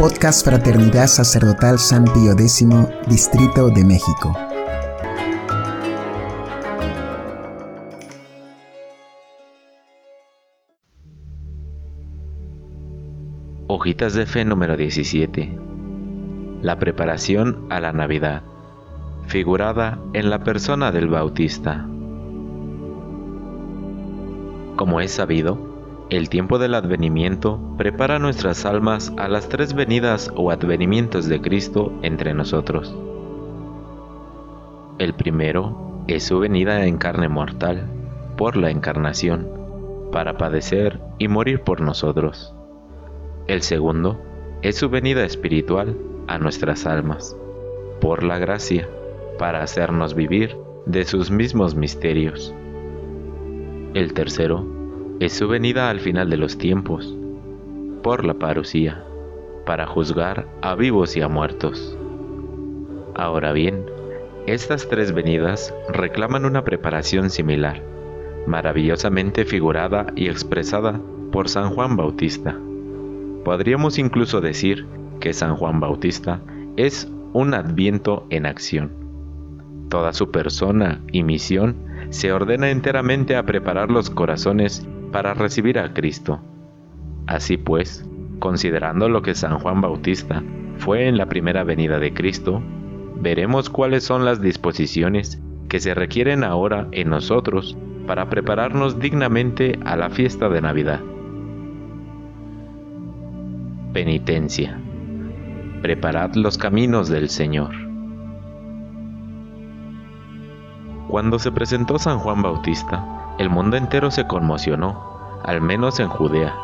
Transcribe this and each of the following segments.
Podcast Fraternidad Sacerdotal San Pío X, Distrito de México. Hojitas de Fe número 17. La preparación a la Navidad, figurada en la persona del Bautista. Como es sabido, el tiempo del advenimiento prepara nuestras almas a las tres venidas o advenimientos de Cristo entre nosotros. El primero es su venida en carne mortal, por la encarnación, para padecer y morir por nosotros. El segundo es su venida espiritual a nuestras almas, por la gracia, para hacernos vivir de sus mismos misterios. El tercero es su venida al final de los tiempos, por la parucía, para juzgar a vivos y a muertos. Ahora bien, estas tres venidas reclaman una preparación similar, maravillosamente figurada y expresada por San Juan Bautista. Podríamos incluso decir que San Juan Bautista es un adviento en acción. Toda su persona y misión se ordena enteramente a preparar los corazones para recibir a Cristo. Así pues, considerando lo que San Juan Bautista fue en la primera venida de Cristo, veremos cuáles son las disposiciones que se requieren ahora en nosotros para prepararnos dignamente a la fiesta de Navidad. Penitencia. Preparad los caminos del Señor. Cuando se presentó San Juan Bautista, el mundo entero se conmocionó, al menos en Judea.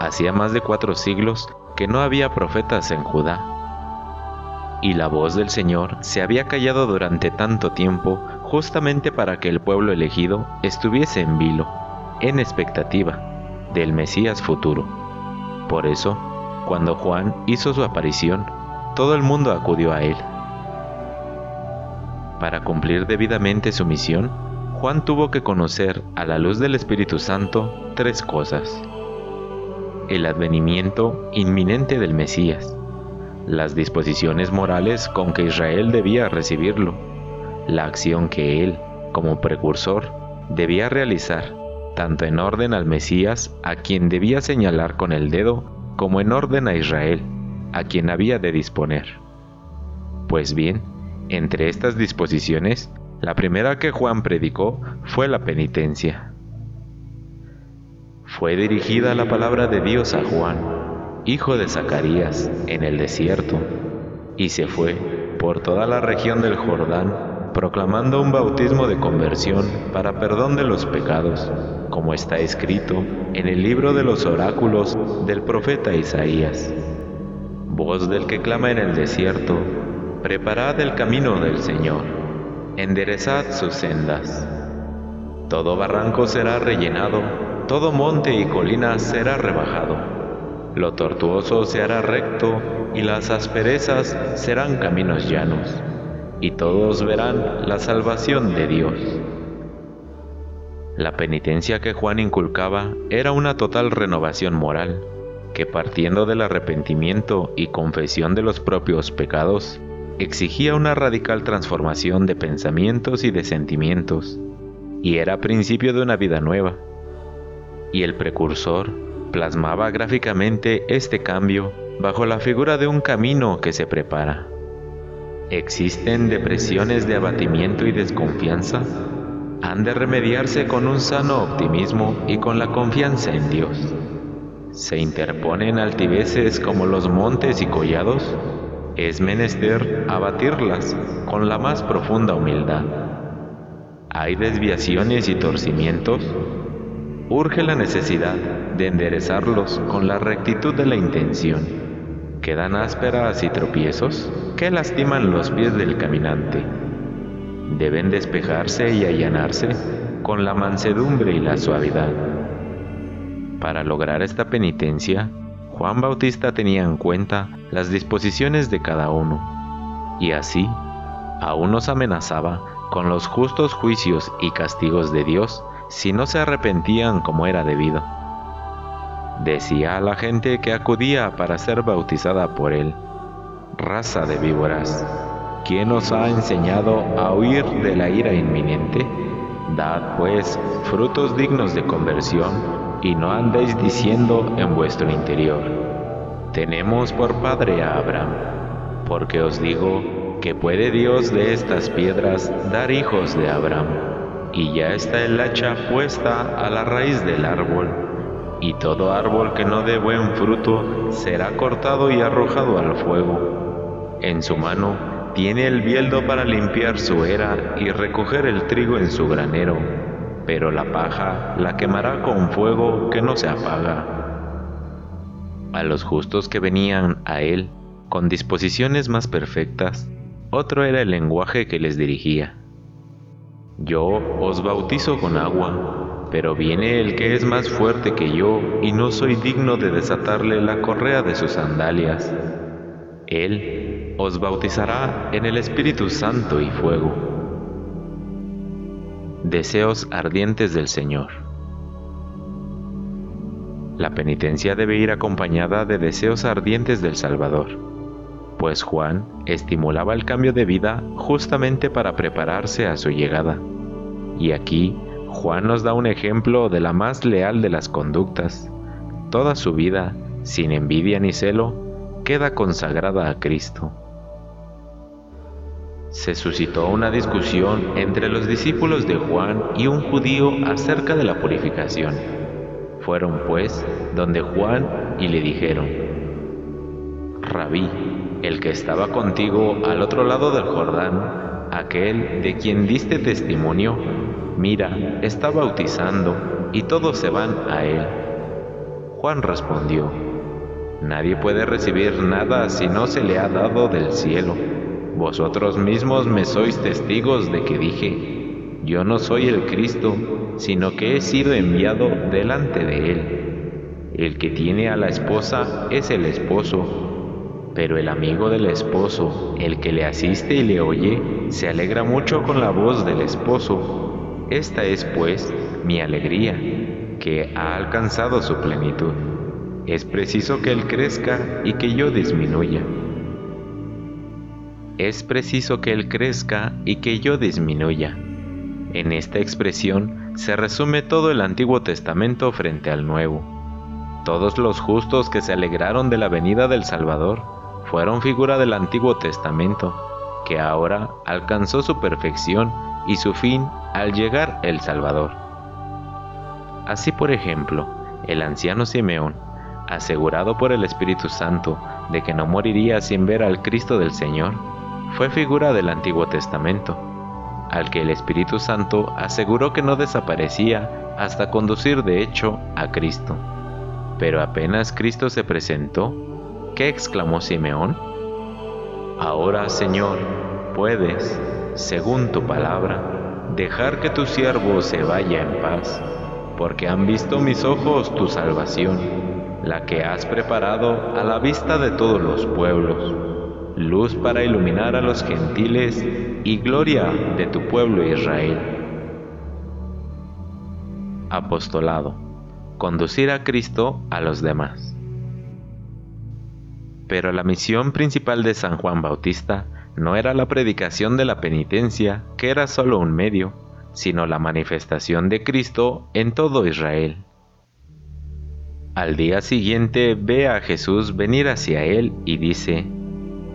Hacía más de cuatro siglos que no había profetas en Judá. Y la voz del Señor se había callado durante tanto tiempo justamente para que el pueblo elegido estuviese en vilo, en expectativa del Mesías futuro. Por eso, cuando Juan hizo su aparición, todo el mundo acudió a él. Para cumplir debidamente su misión, Juan tuvo que conocer a la luz del Espíritu Santo tres cosas. El advenimiento inminente del Mesías, las disposiciones morales con que Israel debía recibirlo, la acción que él, como precursor, debía realizar, tanto en orden al Mesías, a quien debía señalar con el dedo, como en orden a Israel, a quien había de disponer. Pues bien, entre estas disposiciones la primera que Juan predicó fue la penitencia. Fue dirigida la palabra de Dios a Juan, hijo de Zacarías, en el desierto, y se fue por toda la región del Jordán, proclamando un bautismo de conversión para perdón de los pecados, como está escrito en el libro de los oráculos del profeta Isaías. Voz del que clama en el desierto, preparad el camino del Señor enderezad sus sendas. Todo barranco será rellenado, todo monte y colina será rebajado. Lo tortuoso se hará recto y las asperezas serán caminos llanos, y todos verán la salvación de Dios. La penitencia que Juan inculcaba era una total renovación moral, que partiendo del arrepentimiento y confesión de los propios pecados, exigía una radical transformación de pensamientos y de sentimientos, y era principio de una vida nueva. Y el precursor plasmaba gráficamente este cambio bajo la figura de un camino que se prepara. ¿Existen depresiones de abatimiento y desconfianza? Han de remediarse con un sano optimismo y con la confianza en Dios. ¿Se interponen altiveces como los montes y collados? Es menester abatirlas con la más profunda humildad. Hay desviaciones y torcimientos, urge la necesidad de enderezarlos con la rectitud de la intención. Quedan ásperas y tropiezos que lastiman los pies del caminante. Deben despejarse y allanarse con la mansedumbre y la suavidad. Para lograr esta penitencia, Juan Bautista tenía en cuenta las disposiciones de cada uno, y así aún nos amenazaba con los justos juicios y castigos de Dios si no se arrepentían como era debido. decía a la gente que acudía para ser bautizada por él, raza de víboras, ¿quién os ha enseñado a huir de la ira inminente? Dad pues frutos dignos de conversión y no andéis diciendo en vuestro interior, tenemos por padre a Abraham, porque os digo que puede Dios de estas piedras dar hijos de Abraham, y ya está el hacha puesta a la raíz del árbol, y todo árbol que no dé buen fruto será cortado y arrojado al fuego. En su mano tiene el bieldo para limpiar su era y recoger el trigo en su granero, pero la paja la quemará con fuego que no se apaga. A los justos que venían a él con disposiciones más perfectas, otro era el lenguaje que les dirigía. Yo os bautizo con agua, pero viene el que es más fuerte que yo y no soy digno de desatarle la correa de sus sandalias. Él os bautizará en el Espíritu Santo y fuego. Deseos ardientes del Señor. La penitencia debe ir acompañada de deseos ardientes del Salvador pues Juan estimulaba el cambio de vida justamente para prepararse a su llegada. Y aquí Juan nos da un ejemplo de la más leal de las conductas. Toda su vida, sin envidia ni celo, queda consagrada a Cristo. Se suscitó una discusión entre los discípulos de Juan y un judío acerca de la purificación. Fueron pues donde Juan y le dijeron, Rabí, el que estaba contigo al otro lado del Jordán, aquel de quien diste testimonio, mira, está bautizando y todos se van a él. Juan respondió, Nadie puede recibir nada si no se le ha dado del cielo. Vosotros mismos me sois testigos de que dije, yo no soy el Cristo, sino que he sido enviado delante de él. El que tiene a la esposa es el esposo pero el amigo del esposo, el que le asiste y le oye, se alegra mucho con la voz del esposo. Esta es, pues, mi alegría, que ha alcanzado su plenitud. Es preciso que Él crezca y que yo disminuya. Es preciso que Él crezca y que yo disminuya. En esta expresión se resume todo el Antiguo Testamento frente al Nuevo. Todos los justos que se alegraron de la venida del Salvador fueron figura del Antiguo Testamento, que ahora alcanzó su perfección y su fin al llegar el Salvador. Así por ejemplo, el anciano Simeón, asegurado por el Espíritu Santo de que no moriría sin ver al Cristo del Señor, fue figura del Antiguo Testamento, al que el Espíritu Santo aseguró que no desaparecía hasta conducir de hecho a Cristo. Pero apenas Cristo se presentó, ¿Qué exclamó Simeón? Ahora, Señor, puedes, según tu palabra, dejar que tu siervo se vaya en paz, porque han visto mis ojos tu salvación, la que has preparado a la vista de todos los pueblos, luz para iluminar a los gentiles y gloria de tu pueblo Israel. Apostolado. Conducir a Cristo a los demás. Pero la misión principal de San Juan Bautista no era la predicación de la penitencia, que era solo un medio, sino la manifestación de Cristo en todo Israel. Al día siguiente ve a Jesús venir hacia él y dice,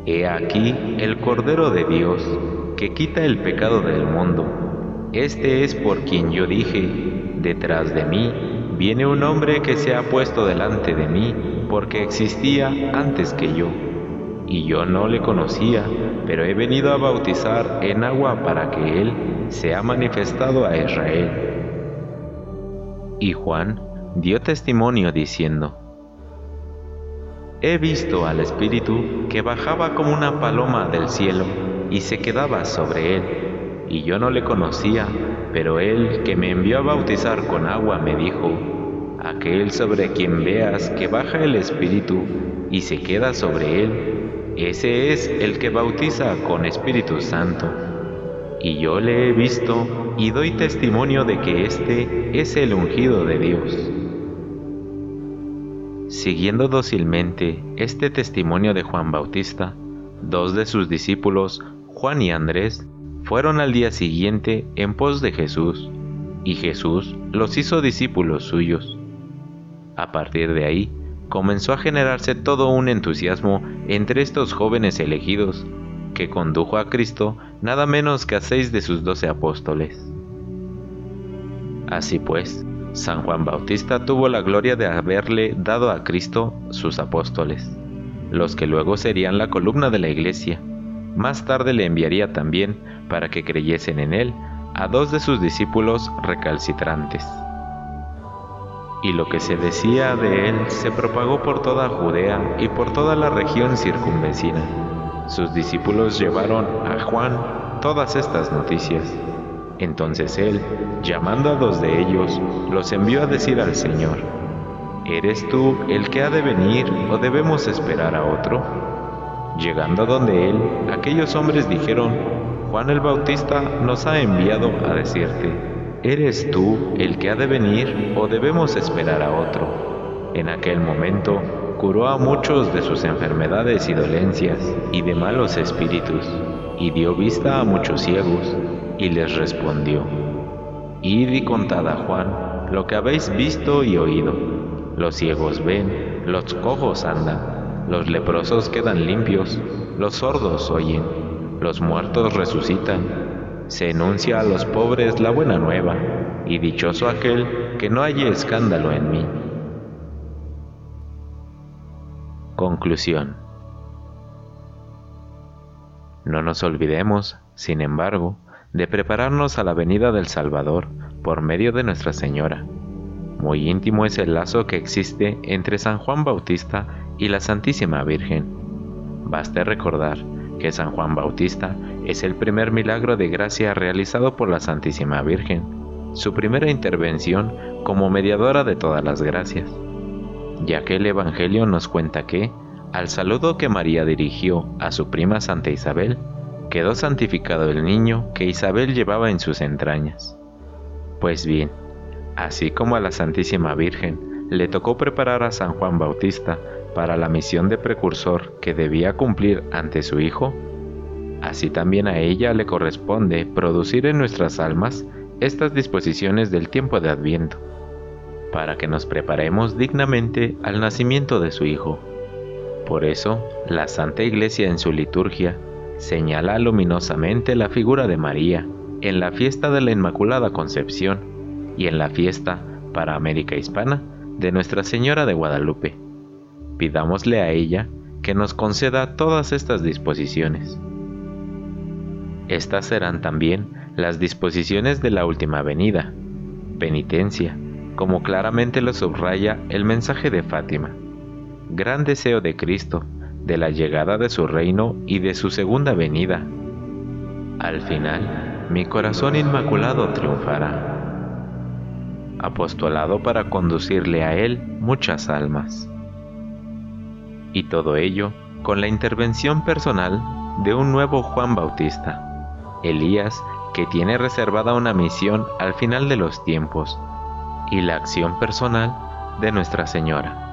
He aquí el Cordero de Dios, que quita el pecado del mundo. Este es por quien yo dije, detrás de mí viene un hombre que se ha puesto delante de mí porque existía antes que yo, y yo no le conocía, pero he venido a bautizar en agua para que Él sea manifestado a Israel. Y Juan dio testimonio diciendo, He visto al Espíritu que bajaba como una paloma del cielo y se quedaba sobre él, y yo no le conocía, pero él que me envió a bautizar con agua me dijo, aquel sobre quien veas que baja el Espíritu y se queda sobre él, ese es el que bautiza con Espíritu Santo. Y yo le he visto y doy testimonio de que éste es el ungido de Dios. Siguiendo dócilmente este testimonio de Juan Bautista, dos de sus discípulos, Juan y Andrés, fueron al día siguiente en pos de Jesús, y Jesús los hizo discípulos suyos. A partir de ahí, comenzó a generarse todo un entusiasmo entre estos jóvenes elegidos, que condujo a Cristo nada menos que a seis de sus doce apóstoles. Así pues, San Juan Bautista tuvo la gloria de haberle dado a Cristo sus apóstoles, los que luego serían la columna de la iglesia. Más tarde le enviaría también, para que creyesen en él, a dos de sus discípulos recalcitrantes y lo que se decía de él se propagó por toda Judea y por toda la región circunvecina. Sus discípulos llevaron a Juan todas estas noticias. Entonces él, llamando a dos de ellos, los envió a decir al Señor, ¿Eres tú el que ha de venir o debemos esperar a otro? Llegando donde él, aquellos hombres dijeron, Juan el Bautista nos ha enviado a decirte, ¿Eres tú el que ha de venir o debemos esperar a otro? En aquel momento curó a muchos de sus enfermedades y dolencias y de malos espíritus, y dio vista a muchos ciegos, y les respondió, Id y contad a Juan lo que habéis visto y oído. Los ciegos ven, los cojos andan, los leprosos quedan limpios, los sordos oyen, los muertos resucitan se enuncia a los pobres la buena nueva, y dichoso aquel que no haya escándalo en mí. Conclusión. No nos olvidemos, sin embargo, de prepararnos a la venida del Salvador por medio de Nuestra Señora. Muy íntimo es el lazo que existe entre San Juan Bautista y la Santísima Virgen. Baste recordar que San Juan Bautista es el primer milagro de gracia realizado por la Santísima Virgen, su primera intervención como mediadora de todas las gracias, ya que el Evangelio nos cuenta que, al saludo que María dirigió a su prima Santa Isabel, quedó santificado el niño que Isabel llevaba en sus entrañas. Pues bien, así como a la Santísima Virgen le tocó preparar a San Juan Bautista para la misión de precursor que debía cumplir ante su Hijo, así también a ella le corresponde producir en nuestras almas estas disposiciones del tiempo de Adviento, para que nos preparemos dignamente al nacimiento de su Hijo. Por eso, la Santa Iglesia en su liturgia señala luminosamente la figura de María en la fiesta de la Inmaculada Concepción y en la fiesta, para América Hispana, de Nuestra Señora de Guadalupe. Pidámosle a ella que nos conceda todas estas disposiciones. Estas serán también las disposiciones de la última venida, penitencia, como claramente lo subraya el mensaje de Fátima. Gran deseo de Cristo, de la llegada de su reino y de su segunda venida. Al final, mi corazón inmaculado triunfará. Apostolado para conducirle a Él muchas almas. Y todo ello con la intervención personal de un nuevo Juan Bautista Elías, que tiene reservada una misión al final de los tiempos, y la acción personal de Nuestra Señora.